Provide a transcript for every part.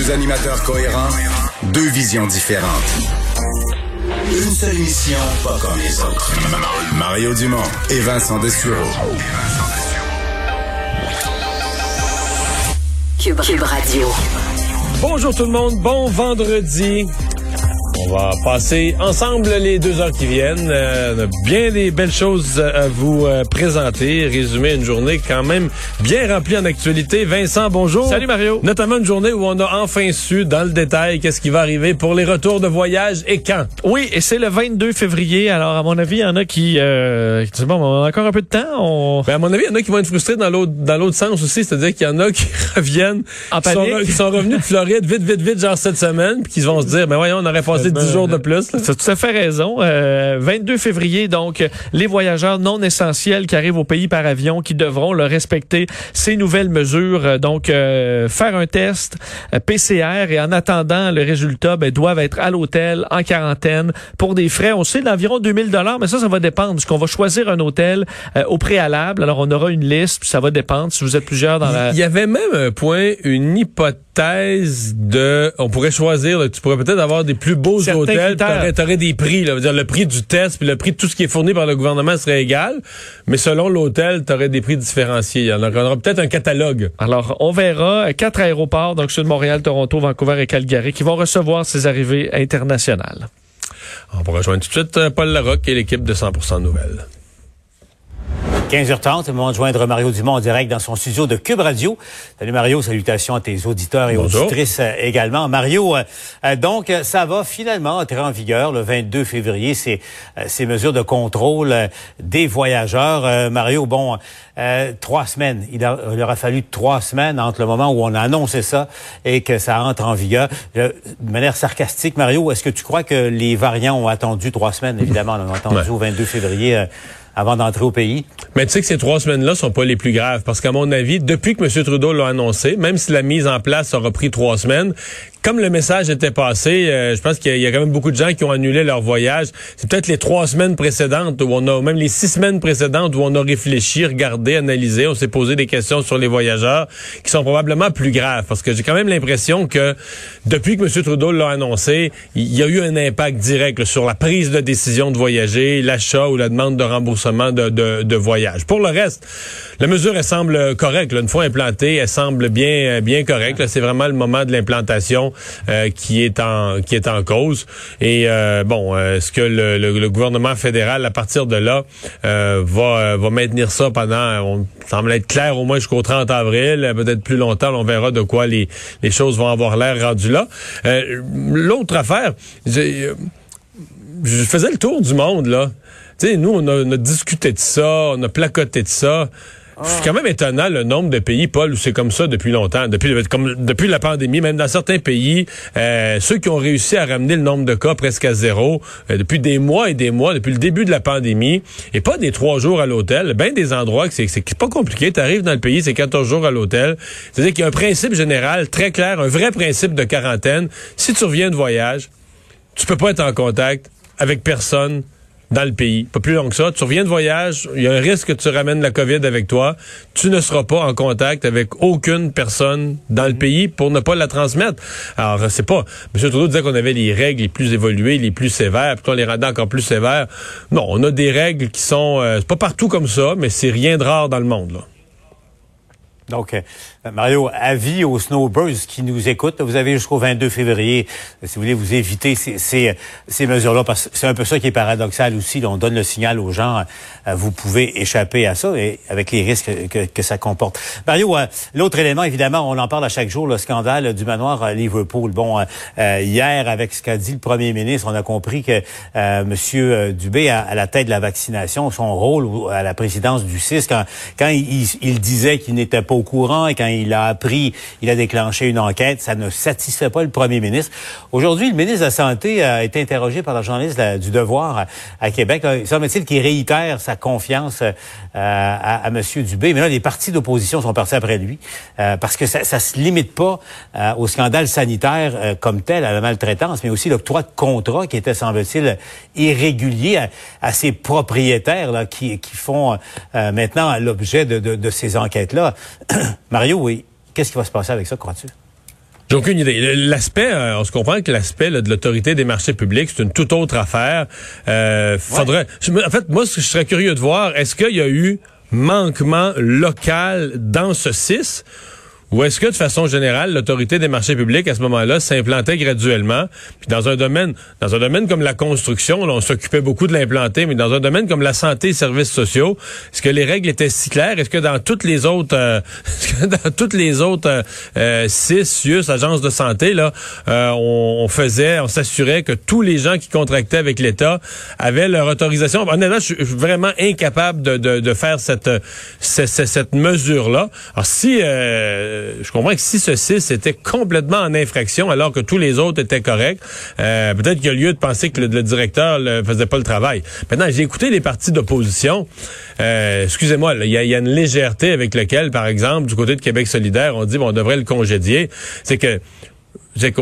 Deux, animateurs cohérents, deux visions différentes. Une seule mission, pas comme les autres. Mario Dumont et Vincent Dessureau. Cube, Cube Radio. Bonjour tout le monde, bon vendredi. On va passer ensemble les deux heures qui viennent. Euh, on a bien des belles choses à vous euh, présenter. Résumer une journée quand même bien remplie en actualité. Vincent, bonjour. Salut Mario. Notamment une journée où on a enfin su dans le détail qu'est-ce qui va arriver pour les retours de voyage et quand. Oui, et c'est le 22 février. Alors, à mon avis, il y en a qui... Euh, qui disent, bon, on a encore un peu de temps. On... Ben, à mon avis, il y en a qui vont être frustrés dans l'autre dans l'autre sens aussi. C'est-à-dire qu'il y en a qui reviennent... En qui sont, qui sont revenus de Floride vite, vite, vite, genre cette semaine, puis qui vont se dire, ben voyons, on aurait passé 10 jours de plus. là. Tu as tout à fait raison. Euh, 22 février, donc, les voyageurs non essentiels qui arrivent au pays par avion, qui devront le respecter ces nouvelles mesures. Euh, Donc, euh, faire un test euh, PCR et en attendant le résultat, ben, doivent être à l'hôtel en quarantaine pour des frais. On sait d'environ 2000 dollars, mais ça, ça va dépendre. Qu'on va choisir un hôtel euh, au préalable. Alors, on aura une liste, puis ça va dépendre si vous êtes plusieurs dans la... Il y avait même un point, une hypothèse de, on pourrait choisir, là, tu pourrais peut-être avoir des plus beaux Critères. t'aurais, t'aurais des prix, là, dire le prix du test puis le prix de tout ce qui est fourni par le gouvernement serait égal, mais selon l'hôtel, t'aurais des prix différenciés. Il y en aura, on aura peut-être un catalogue. Alors, on verra quatre aéroports, donc ceux de Montréal, Toronto, Vancouver et Calgary, qui vont recevoir ces arrivées internationales. On pourra rejoindre tout de suite euh, Paul Larocque et l'équipe de 100% Nouvelles. 15h30, c'est le moment de joindre Mario Dumont en direct dans son studio de Cube Radio. Salut Mario, salutations à tes auditeurs et Bonjour. auditrices euh, également. Mario, euh, euh, donc ça va finalement entrer en vigueur le 22 février, ces, ces mesures de contrôle des voyageurs. Euh, Mario, bon, euh, trois semaines, il, a- il aura fallu trois semaines entre le moment où on a annoncé ça et que ça entre en vigueur. De manière sarcastique, Mario, est-ce que tu crois que les variants ont attendu trois semaines, évidemment, on a attendu Ouais. au 22 février avant d'entrer au? Mais tu sais que ces trois semaines-là sont pas les plus graves parce qu'à mon avis, depuis que M. Trudeau l'a annoncé, même si la mise en place aura pris trois semaines, comme le message était passé, euh, je pense qu'il y, y a quand même beaucoup de gens qui ont annulé leur voyage. C'est peut-être les trois semaines précédentes où on a, même les six semaines précédentes où on a réfléchi, regardé, analysé, on s'est posé des questions sur les voyageurs qui sont probablement plus graves parce que j'ai quand même l'impression que depuis que M. Trudeau l'a annoncé, il y a eu un impact direct sur la prise de décision de voyager, l'achat ou la demande de remboursement de, de, de voyage. Pour le reste, la mesure, elle semble correcte. Une fois implantée, elle semble bien, euh, bien correcte. C'est vraiment le moment de l'implantation euh, qui est en qui est en cause. Et euh, bon, euh, est-ce que le, gouvernement fédéral, à partir de là, va va maintenir ça pendant, on semble être clair au moins jusqu'au 30 avril, peut-être plus longtemps. On verra de quoi les les choses vont avoir l'air rendues là. L'autre affaire, je faisais le tour du monde, là. Tu sais, nous, on a, on a discuté de ça, on a placoté de ça. C'est quand même étonnant le nombre de pays, Paul, où c'est comme ça depuis longtemps. Depuis, la pandémie, même dans certains pays, euh, ceux qui ont réussi à ramener le nombre de cas presque à zéro euh, depuis des mois et des mois, depuis le début de la pandémie, et pas des trois jours à l'hôtel, ben des endroits que c'est c'est pas compliqué. Tu arrives dans le pays, c'est 14 jours à l'hôtel. C'est-à-dire qu'il y a un principe général très clair, un vrai principe de quarantaine. Si tu reviens de voyage, tu peux pas être en contact avec personne dans le pays. Pas plus long que ça. Tu reviens de voyage, il y a un risque que tu ramènes la COVID avec toi. Tu ne seras pas en contact avec aucune personne dans le pays pour ne pas la transmettre. Alors, c'est pas... M. Trudeau disait qu'on avait les règles les plus évoluées, les plus sévères, puis qu'on les rendait encore plus sévères. Non, on a des règles qui sont... euh, pas partout comme ça, mais c'est rien de rare dans le monde, là. Donc, Mario, avis aux snowbirds qui nous écoutent. Vous avez jusqu'au 22 février, euh, si vous voulez, vous éviter ces, ces, ces mesures-là, parce que c'est un peu ça qui est paradoxal aussi. on donne le signal aux gens, euh, vous pouvez échapper à ça, et avec les risques que, que ça comporte. Mario, l'autre élément, évidemment, on en parle à chaque jour, le scandale du manoir à Liverpool. Bon, hier, avec ce qu'a dit le premier ministre, on a compris que Monsieur Dubé, à, la tête de la vaccination, son rôle à la présidence du CIS, quand, quand il, il disait qu'il n'était pas au courant et quand il a appris, il a déclenché une enquête. Ça ne satisfait pas le premier ministre. Aujourd'hui, le ministre de la Santé a été interrogé par la journaliste du Devoir à, Québec. Il semble-t-il qu'il réitère sa confiance euh, à, M. Dubé. Mais là, les partis d'opposition sont partis après lui euh, parce que ça, ça se limite pas euh, au scandale sanitaire comme tel, à la maltraitance, mais aussi l'octroi de contrat qui était, semble-t-il, irrégulier à, ces propriétaires là, qui, font maintenant l'objet de, de ces enquêtes-là. Mario, oui. Qu'est-ce qui va se passer avec ça, crois-tu? J'ai aucune idée. L'aspect, euh, on se comprend que l'aspect de l'autorité des marchés publics, c'est une toute autre affaire. Euh, faudrait. En fait, moi, je serais curieux de voir, est-ce qu'il y a eu manquement local dans ce 6 ou est-ce que, de façon générale, l'autorité des marchés publics, à ce moment-là, s'implantait graduellement? Puis dans un domaine, dans un domaine comme la construction, on s'occupait beaucoup de l'implanter, mais dans un domaine comme la santé et services sociaux, est-ce que les règles étaient si claires? Est-ce que dans toutes les autres, euh, dans toutes les autres euh, euh six, agences de santé, là, euh, on, faisait, on s'assurait que tous les gens qui contractaient avec l'État avaient leur autorisation? Honnêtement, je suis vraiment incapable de, de, de faire cette, cette, cette mesure-là. Alors, si euh, je comprends que si ce 6 était complètement en infraction alors que tous les autres étaient corrects, euh, peut-être qu'il y a lieu de penser que le, directeur ne faisait pas le travail. Maintenant, j'ai écouté les partis d'opposition. Euh, excusez-moi, il y, a une légèreté avec laquelle, par exemple, du côté de Québec solidaire, on dit bon, on devrait le congédier. C'est que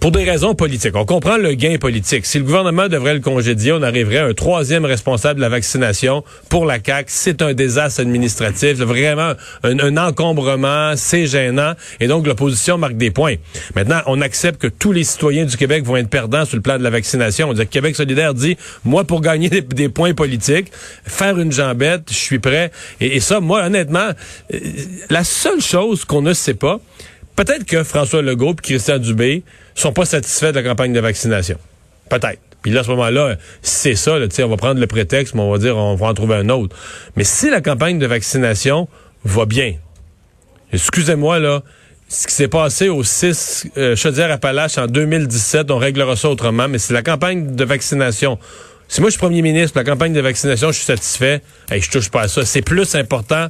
pour des raisons politiques. On comprend le gain politique. Si le gouvernement devrait le congédier, on arriverait à un troisième responsable de la vaccination pour la CAC. C'est un désastre administratif, vraiment un, encombrement, c'est gênant, et donc l'opposition marque des points. Maintenant, on accepte que tous les citoyens du Québec vont être perdants sur le plan de la vaccination. On dit que Québec solidaire dit, moi, pour gagner des, points politiques, faire une jambette, je suis prêt. Et, ça, moi, honnêtement, euh, la seule chose qu'on ne sait pas, Peut-être que François Legault et Christian Dubé sont pas satisfaits de la campagne de vaccination. Peut-être. Puis là, à ce moment-là, c'est ça, on va prendre le prétexte, mais on va dire on va en trouver un autre. Mais si la campagne de vaccination va bien, excusez-moi, là, ce qui s'est passé au 6 euh, Chaudière-Appalaches en 2017, on réglera ça autrement, mais si la campagne de vaccination si moi je suis premier ministre, la campagne de vaccination, je suis satisfait, hey, je touche pas à ça. C'est plus important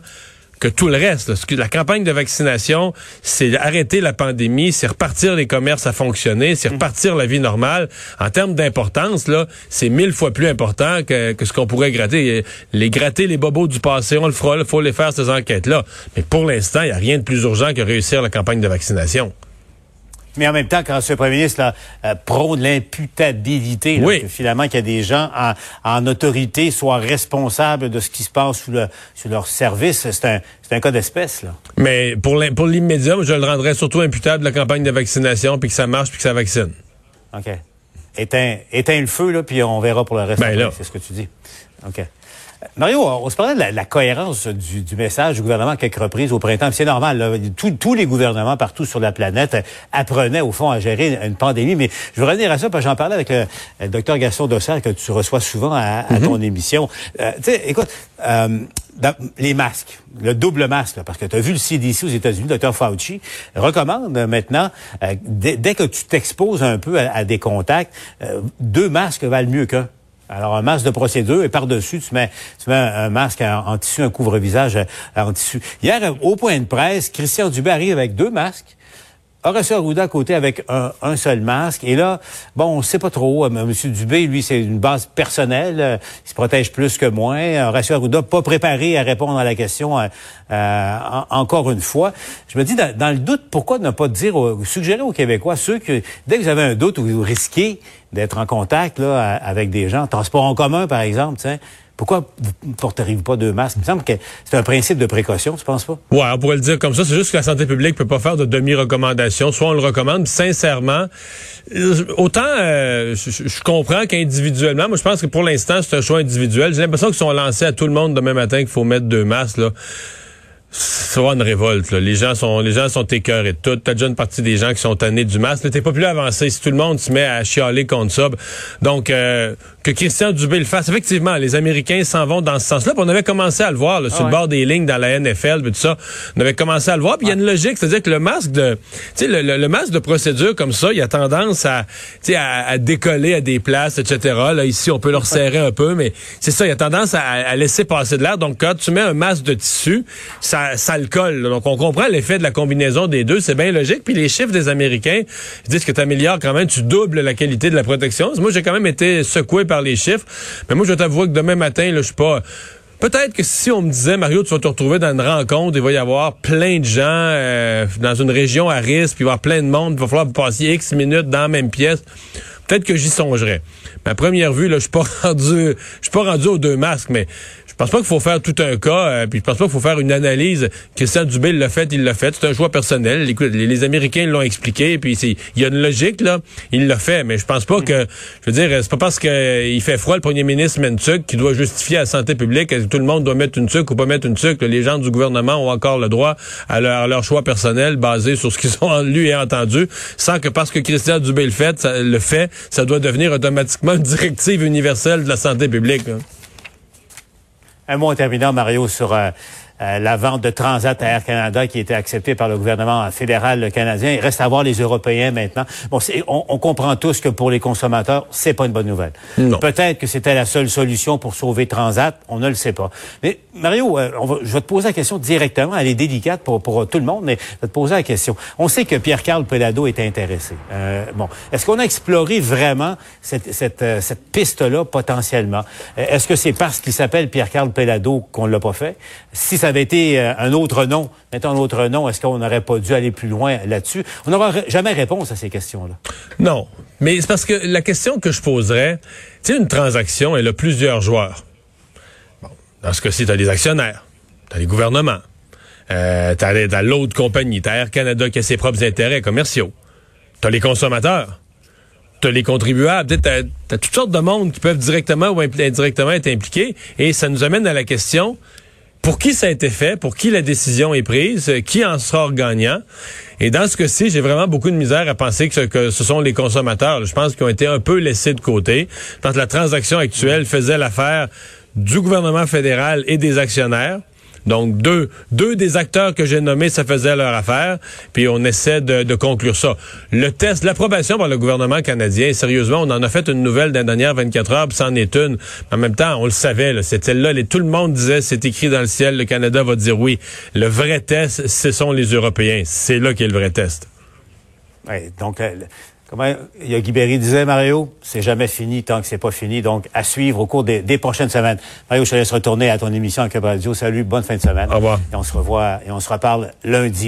que tout le reste. La campagne de vaccination, c'est arrêter la pandémie, c'est repartir les commerces à fonctionner, c'est repartir la vie normale. En termes d'importance, là, c'est mille fois plus important que, ce qu'on pourrait gratter. Les gratter les bobos du passé, on le fera, il faut les faire ces enquêtes-là. Mais pour l'instant, il n'y a rien de plus urgent que réussir la campagne de vaccination. Mais en même temps, quand ce premier ministre là, euh, prône l'imputabilité, oui. finalement qu'il y a des gens en, autorité soient responsables de ce qui se passe sous, le, sous leur service, c'est un, un cas d'espèce. Mais pour l'immédiat, je le rendrais surtout imputable de la campagne de vaccination, puis que ça marche, puis que ça vaccine. OK. Éteins, éteins le feu, là, puis on verra pour le reste. Ben c'est ce que tu dis. OK. Mario, on se parlait de la, cohérence du, message du gouvernement à quelques reprises au printemps. C'est normal. tous les gouvernements partout sur la planète apprenaient au fond à gérer une pandémie. Mais je veux revenir à ça parce que j'en parlais avec le, docteur Gaston Dossard que tu reçois souvent à, mm-hmm. ton émission. Euh, tu sais, écoute, euh, les masques, le double masque, parce que tu as vu le CDC aux États-Unis, le docteur Fauci, recommande maintenant, euh, dès, que tu t'exposes un peu à, des contacts, deux masques valent mieux qu'un. Alors, un masque de procédure et par-dessus, tu mets, tu mets un, masque en, tissu, un couvre-visage euh, en tissu. Hier, au point de presse, Christian Dubé arrive avec deux masques. Horacio Arruda à côté avec un, seul masque. Et là, bon, on sait pas trop. Euh, M. Dubé, lui, c'est une base personnelle. Euh, il se protège plus que moi. Horacio Arruda, pas préparé à répondre à la question encore une fois. Je me dis, dans, le doute, pourquoi ne pas dire, suggérer aux Québécois, ceux que, dès que vous avez un doute ou vous risquez d'être en contact là, avec des gens, transport en commun, par exemple, sais, pourquoi vous ne porteriez pas deux masques? Il me semble que c'est un principe de précaution, tu penses pas? Ouais, on pourrait le dire comme ça. C'est juste que la santé publique peut pas faire de demi-recommandation. Soit on le recommande, sincèrement, autant euh, je, comprends qu'individuellement, moi je pense que pour l'instant, c'est un choix individuel. J'ai l'impression qu'ils sont lancés à tout le monde demain matin qu'il faut mettre deux masques. Là. va une révolte. Là. Les gens sont les gens sont écœurés de tout. T'as déjà une partie des gens qui sont tannés du masque. T'es pas plus avancé si tout le monde se met à chialer contre ça. Donc euh, que Christian Dubé le fasse. Effectivement, les Américains s'en vont dans ce sens-là. on avait commencé à le voir là, sur le ah bord des lignes dans la NFL, tout ça. On avait commencé à le voir. Puis il y a une logique, c'est-à-dire que le masque de, tu sais, le, le, masque de procédure comme ça, il a tendance à, à, à décoller à des places, etc. Là ici, on peut le resserrer un peu, mais c'est ça, il a tendance à, à laisser passer de l'air. Donc quand tu mets un masque de tissu, ça ça, le colle. Donc, on comprend l'effet de la combinaison des deux. C'est bien logique. Puis les chiffres des Américains disent que tu améliores quand même, tu doubles la qualité de la protection. Moi, j'ai quand même été secoué par les chiffres. Mais moi, je t'avoue que demain matin, là, je suis pas... Peut-être que si on me disait, Mario, tu vas te retrouver dans une rencontre, il va y avoir plein de gens euh, dans une région à risque, puis il va y avoir plein de monde, il va falloir passer X minutes dans la même pièce, peut-être que j'y songerais. À première vue, là, je suis pas rendu, je suis pas rendu aux deux masques, mais pense pas qu'il faut faire tout un cas, euh, puis je pense pas qu'il faut faire une analyse. Christian Dubé l'a fait, il l'a fait. C'est un choix personnel. Les, les Américains l'ont expliqué, puis il y a une logique là. Il l'a fait, mais je pense pas que, je veux dire, c'est pas parce qu'il fait froid le premier ministre met une tuque qu'il doit justifier à la santé publique que tout le monde doit mettre une tuque ou pas mettre une tuque. Les gens du gouvernement ont encore le droit à leur, choix personnel basé sur ce qu'ils ont lu et entendu, sans que parce que Christian Dubé le fait, ça, le fait, ça doit devenir automatiquement une directive universelle de la santé publique. Un mot en terminant, Mario, sur euh, euh, la vente de Transat à Air Canada qui été acceptée par le gouvernement fédéral canadien. Il reste à voir les Européens maintenant. Bon, on, on, comprend tous que pour les consommateurs, c'est pas une bonne nouvelle. Peut-être que c'était la seule solution pour sauver Transat, on ne le sait pas. Mais Mario, euh, on va, je vais te poser la question directement. Elle est délicate pour, pour tout le monde, mais je vais te poser la question. On sait que Pierre-Carl Pelado est intéressé. Euh, bon, est-ce qu'on a exploré vraiment cette, cette, euh, cette piste-là potentiellement? Est-ce que c'est parce qu'il s'appelle Pierre-Carl Pelado qu'on l'a pas fait? Si ça avait été euh, un autre nom, mettons un autre nom, est-ce qu'on n'aurait pas dû aller plus loin là-dessus? On n'aura jamais réponse à ces questions-là. Non. Mais c'est parce que la question que je poserais, tu sais, une transaction, elle a plusieurs joueurs. Bon, dans ce cas-ci, tu as les actionnaires, tu as les gouvernements, euh, tu as, l'autre compagnie, tu as Air Canada qui a ses propres intérêts commerciaux, tu as les consommateurs, tu as les contribuables, tu as, as, toutes sortes de monde qui peuvent directement ou indirectement être impliqués. Et ça nous amène à la question, pour qui ça a été fait, pour qui la décision est prise, qui en sort gagnant. Et dans ce cas-ci, j'ai vraiment beaucoup de misère à penser que ce, que ce sont les consommateurs. Je pense qu'ils ont été un peu laissés de côté. Quand la transaction actuelle faisait l'affaire du gouvernement fédéral et des actionnaires. Donc, deux, des acteurs que j'ai nommés, ça faisait leur affaire, puis on essaie de, conclure ça. Le test, l'approbation par le gouvernement canadien, sérieusement, on en a fait une nouvelle dans les dernières 24 heures, puis c'en est une. En même temps, on le savait, c'est celle-là, tout le monde disait, c'est écrit dans le ciel, le Canada va dire oui. Le vrai test, ce sont les Européens. C'est là qu'est le vrai test. Oui, donc, euh, Comment il y a Guy disait, Mario, c'est jamais fini tant que c'est pas fini. Donc, à suivre au cours des, prochaines semaines. Mario, je te laisse retourner à ton émission à Cube Radio. Salut, bonne fin de semaine. Au revoir. Et on se revoit et on se reparle lundi.